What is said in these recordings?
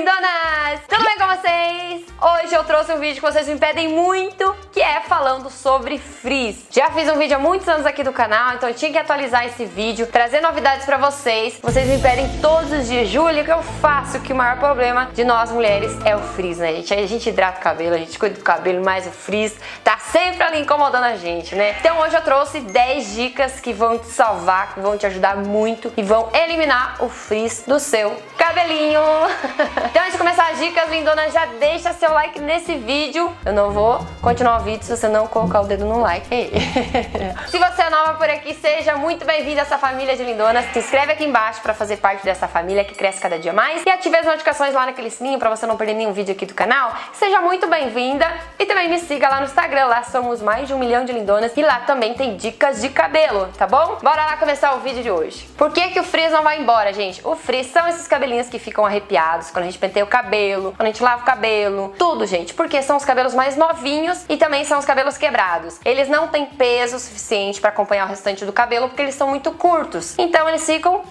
lindonas! Vocês? Hoje eu trouxe um vídeo que vocês me pedem muito, que é falando sobre frizz. Já fiz um vídeo há muitos anos aqui do canal, então eu tinha que atualizar esse vídeo, trazer novidades pra vocês. Vocês me pedem todos os dias, Júlia, que eu faço? Que o maior problema de nós mulheres é o frizz, né, gente? A gente hidrata o cabelo, a gente cuida do cabelo, mas o frizz tá sempre ali incomodando a gente, né? Então hoje eu trouxe 10 dicas que vão te salvar, que vão te ajudar muito e vão eliminar o frizz do seu cabelinho. então antes de começar as dicas, lindona, já deixa seu like nesse vídeo. Eu não vou continuar o vídeo se você não colocar o dedo no like aí. se você é nova por aqui, seja muito bem-vinda a essa família de lindonas. Se inscreve aqui embaixo para fazer parte dessa família que cresce cada dia mais e ative as notificações lá naquele sininho para você não perder nenhum vídeo aqui do canal. Seja muito bem-vinda e também me siga lá no Instagram, lá somos mais de um milhão de lindonas e lá também tem dicas de cabelo, tá bom? Bora lá começar o vídeo de hoje. Por que que o frizz não vai embora, gente? O frizz são esses cabelinhos que ficam arrepiados quando a gente penteia o cabelo, quando a gente lava o cabelo, tudo, gente, porque são os cabelos mais novinhos e também são os cabelos quebrados. Eles não têm peso suficiente para acompanhar o restante do cabelo porque eles são muito curtos. Então eles ficam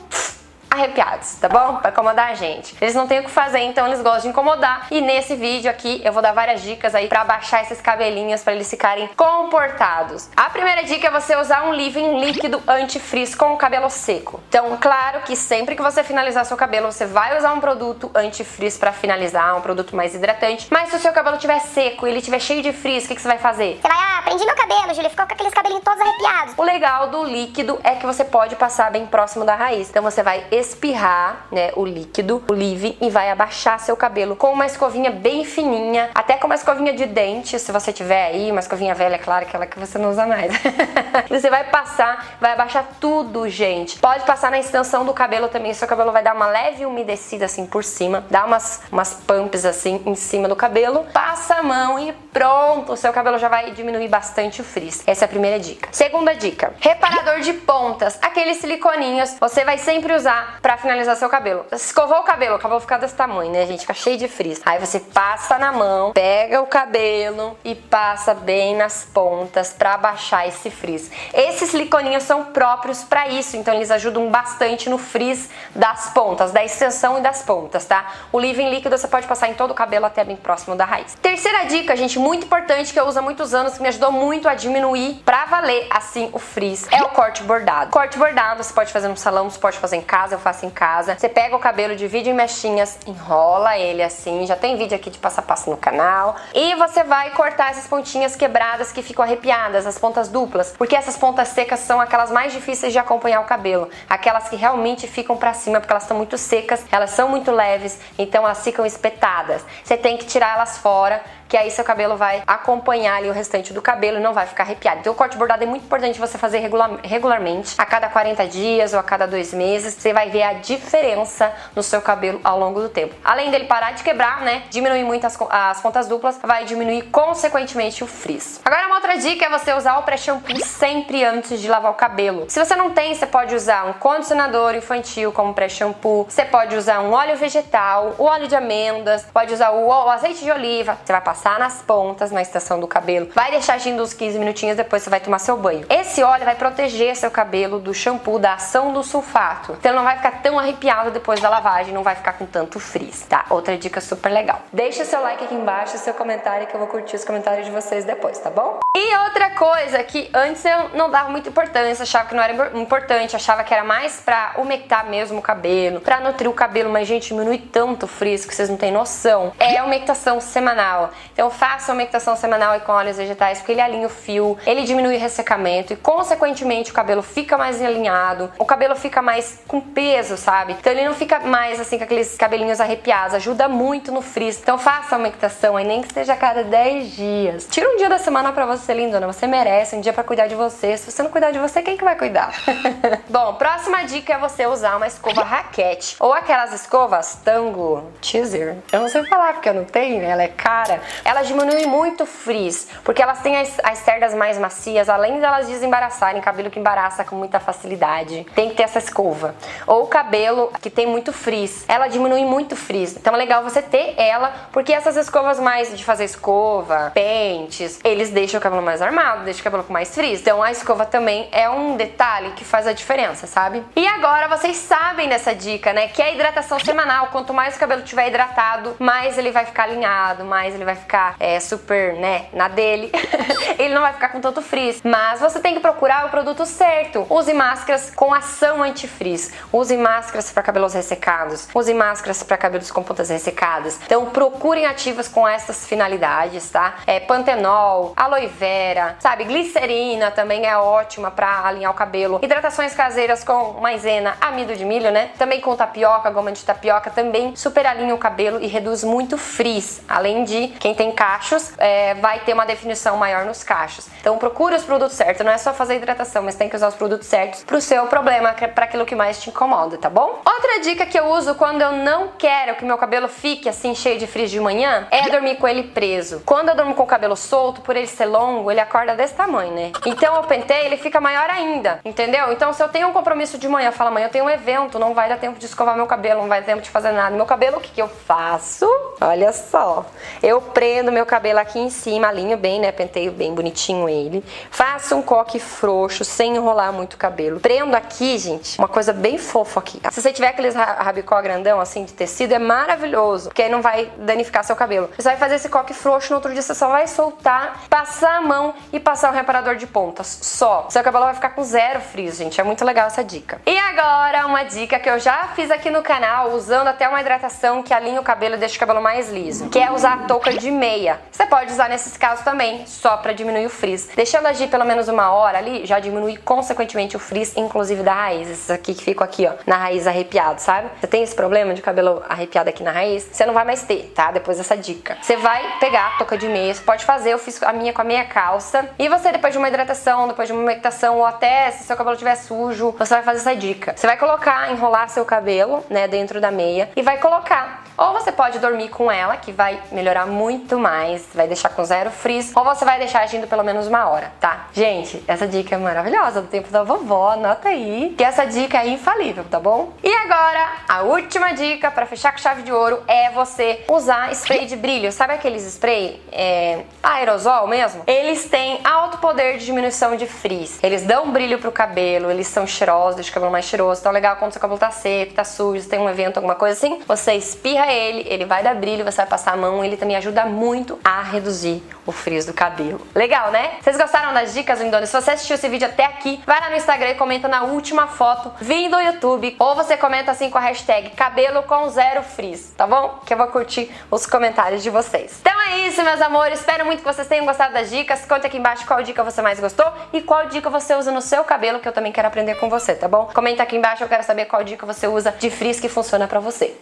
arrepiados, tá bom? Pra incomodar a gente. Eles não têm o que fazer, então eles gostam de incomodar. E nesse vídeo aqui eu vou dar várias dicas aí pra baixar esses cabelinhos para eles ficarem comportados. A primeira dica é você usar um leave-in líquido anti-frizz com o cabelo seco. Então, claro que sempre que você finalizar seu cabelo, você vai usar um produto anti-frizz para finalizar, um produto mais hidratante. Mas se o seu cabelo estiver seco e ele estiver cheio de frizz, o que, que você vai fazer? Você vai, ah, prendi meu cabelo, Júlia, ficou com aqueles cabelinhos todos arrepiados. O legal do líquido é que você pode passar bem próximo da raiz. Então você vai espirrar, né, o líquido, o leave e vai abaixar seu cabelo com uma escovinha bem fininha, até com uma escovinha de dente, se você tiver aí, uma escovinha velha, é claro, aquela que você não usa mais. você vai passar, vai abaixar tudo, gente. Pode passar na extensão do cabelo também, seu cabelo vai dar uma leve umedecida assim por cima, dá umas umas pumps assim em cima do cabelo, passa a mão e pronto, o seu cabelo já vai diminuir bastante o frizz. Essa é a primeira dica. Segunda dica: reparador de pontas, aqueles siliconinhos, você vai sempre usar para finalizar seu cabelo. Escovou o cabelo, o cabelo fica desse tamanho, né, gente? Fica cheio de frizz. Aí você passa na mão, pega o cabelo e passa bem nas pontas para abaixar esse frizz. Esses siliconinhos são próprios para isso, então eles ajudam bastante no frizz das pontas, da extensão e das pontas, tá? O leave-in líquido você pode passar em todo o cabelo até bem próximo da raiz. Terceira dica, gente, muito importante que eu uso há muitos anos, que me ajudou muito a diminuir pra valer assim o frizz, é o corte bordado. Corte bordado você pode fazer no salão, você pode fazer em casa, eu faço em casa. Você pega o cabelo, divide em mechinhas, enrola ele assim, já tem vídeo aqui de passo a passo no canal, e você vai cortar essas pontinhas quebradas que ficam arrepiadas, as pontas duplas, porque essas pontas secas são aquelas mais difíceis de acompanhar o cabelo, aquelas que realmente ficam para cima porque elas estão muito secas, elas são muito leves, então elas ficam espetadas. Você tem que tirar elas fora que aí seu cabelo vai acompanhar ali o restante do cabelo e não vai ficar arrepiado. Então o corte bordado é muito importante você fazer regular, regularmente, a cada 40 dias ou a cada dois meses, você vai ver a diferença no seu cabelo ao longo do tempo. Além dele parar de quebrar, né, diminuir muito as, as pontas duplas, vai diminuir consequentemente o frizz. Agora uma outra dica é você usar o pré-shampoo sempre antes de lavar o cabelo. Se você não tem, você pode usar um condicionador infantil como pré-shampoo, você pode usar um óleo vegetal, o óleo de amêndoas, pode usar o, o azeite de oliva, você vai passar nas pontas, na estação do cabelo, vai deixar uns 15 minutinhos, depois você vai tomar seu banho. Esse óleo vai proteger seu cabelo do shampoo, da ação do sulfato, então não vai ficar tão arrepiado depois da lavagem, não vai ficar com tanto frizz, tá? Outra dica super legal. Deixa seu like aqui embaixo, seu comentário, que eu vou curtir os comentários de vocês depois, tá bom? E outra coisa que antes eu não dava muita importância, achava que não era importante, achava que era mais pra umectar mesmo o cabelo, pra nutrir o cabelo, mas gente, diminui tanto o frizz que vocês não têm noção. É a umectação semanal. Então faça a umectação semanal e com óleos vegetais, porque ele alinha o fio, ele diminui o ressecamento e consequentemente o cabelo fica mais alinhado, o cabelo fica mais com peso, sabe? Então ele não fica mais assim com aqueles cabelinhos arrepiados, ajuda muito no frizz. Então faça a umectação aí, nem que seja a cada 10 dias. Tira um dia da semana pra você, lindona, você merece um dia pra cuidar de você. Se você não cuidar de você, quem que vai cuidar? Bom, próxima dica é você usar uma escova raquete ou aquelas escovas Tango Teaser. Eu não sei falar porque eu não tenho, ela é cara. Elas diminuem muito o frizz, porque elas têm as, as cerdas mais macias, além delas desembaraçarem, cabelo que embaraça com muita facilidade. Tem que ter essa escova. Ou cabelo que tem muito frizz, ela diminui muito o frizz. Então é legal você ter ela, porque essas escovas mais de fazer escova, pentes, eles deixam o cabelo mais armado, deixa o cabelo com mais frizz. Então a escova também é um detalhe que faz a diferença, sabe? E agora vocês sabem dessa dica, né? Que é a hidratação semanal. Quanto mais o cabelo tiver hidratado, mais ele vai ficar alinhado, mais ele vai ficar é, super, né, na dele. ele não vai ficar com tanto frizz. Mas você tem que procurar o produto certo. Use máscaras com ação anti-frizz. Use máscaras para cabelos ressecados. Use máscaras para cabelos com pontas ressecadas. Então procurem ativas com essas finalidades, tá? É pantenol, aloe vera, sabe? Glicerina também é ótima para alinhar o cabelo. Hidratações caseiras com maisena, amido de milho, né? Também com tapioca, goma de tapioca, também super alinha o cabelo e reduz muito frizz. Além de quem tem cachos, é, vai ter uma definição maior nos cachos. Então procure os produtos certos, não é só fazer hidratação, mas tem que usar os produtos certos pro seu problema, é para aquilo que mais te incomoda, tá bom? Outra dica que eu uso quando eu não quero que meu cabelo fique assim cheio de frizz de manhã é dormir com ele preso. Quando eu durmo com o cabelo solto, por ele ser longo, ele acorda desse tamanho, né? Então eu pentei, ele fica maior ainda, entendeu? Então se eu tenho um compromisso de manhã, fala, mãe, eu tenho um evento, não vai dar tempo de escovar meu cabelo, não vai dar tempo de fazer nada. Meu cabelo, o que, que eu faço? Olha só, eu prendo meu cabelo aqui em cima, alinho bem, né? Penteio bem bonitinho ele. Faço um coque frouxo, sem enrolar muito o cabelo. Prendo aqui, gente, uma coisa bem fofa aqui. Se você tiver aqueles rabicó grandão, assim, de tecido, é maravilhoso, porque aí não vai danificar seu cabelo. Você vai fazer esse coque frouxo, no outro dia você só vai soltar, passar a mão e passar um reparador de pontas. Só. Seu cabelo vai ficar com zero frizz, gente. É muito legal essa dica. E agora, uma dica que eu já fiz aqui no canal, usando até uma hidratação que alinha o cabelo e deixa o cabelo mais liso, que é usar a touca de meia. Você pode usar nesses casos também, só para diminuir o frizz. Deixando agir pelo menos uma hora ali, já diminui consequentemente o frizz, inclusive da raiz. Esses aqui que ficam aqui, ó, na raiz arrepiado, sabe? Você tem esse problema de cabelo arrepiado aqui na raiz? Você não vai mais ter, tá? Depois dessa dica. Você vai pegar a touca de meia, você pode fazer, eu fiz a minha com a meia calça. E você, depois de uma hidratação, depois de uma umectação, ou até se seu cabelo estiver sujo, você vai fazer essa dica. Você vai colocar, enrolar seu cabelo, né, dentro da meia e vai colocar. Ou você pode dormir com ela, que vai melhorar muito mais, vai deixar com zero frizz, ou você vai deixar agindo pelo menos uma hora, tá? Gente, essa dica é maravilhosa do tempo da vovó, anota aí, que essa dica é infalível, tá bom? E agora, a última dica para fechar com chave de ouro é você usar spray de brilho. Sabe aqueles spray é, aerosol mesmo? Eles têm alto poder de diminuição de frizz. Eles dão brilho pro cabelo, eles são cheirosos, deixam o cabelo mais cheiroso. Então, legal quando seu cabelo tá seco, tá sujo, tem um evento, alguma coisa assim, você espirra ele, ele vai dar brilho, você vai passar a mão, ele também ajuda muito a reduzir o frizz do cabelo. Legal, né? Vocês gostaram das dicas, lindonas? Se você assistiu esse vídeo até aqui, vai lá no Instagram e comenta na última foto vindo do YouTube, ou você comenta assim com a hashtag cabelo com zero frizz, tá bom? Que eu vou curtir os comentários de vocês. Então é isso, meus amores. Espero muito que vocês tenham gostado das dicas. Conte aqui embaixo qual dica você mais gostou e qual dica você usa no seu cabelo, que eu também quero aprender com você, tá bom? Comenta aqui embaixo, eu quero saber qual dica você usa de frizz que funciona pra você.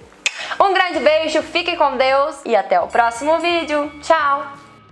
Um grande beijo, fiquem com Deus e até o próximo vídeo. Tchau!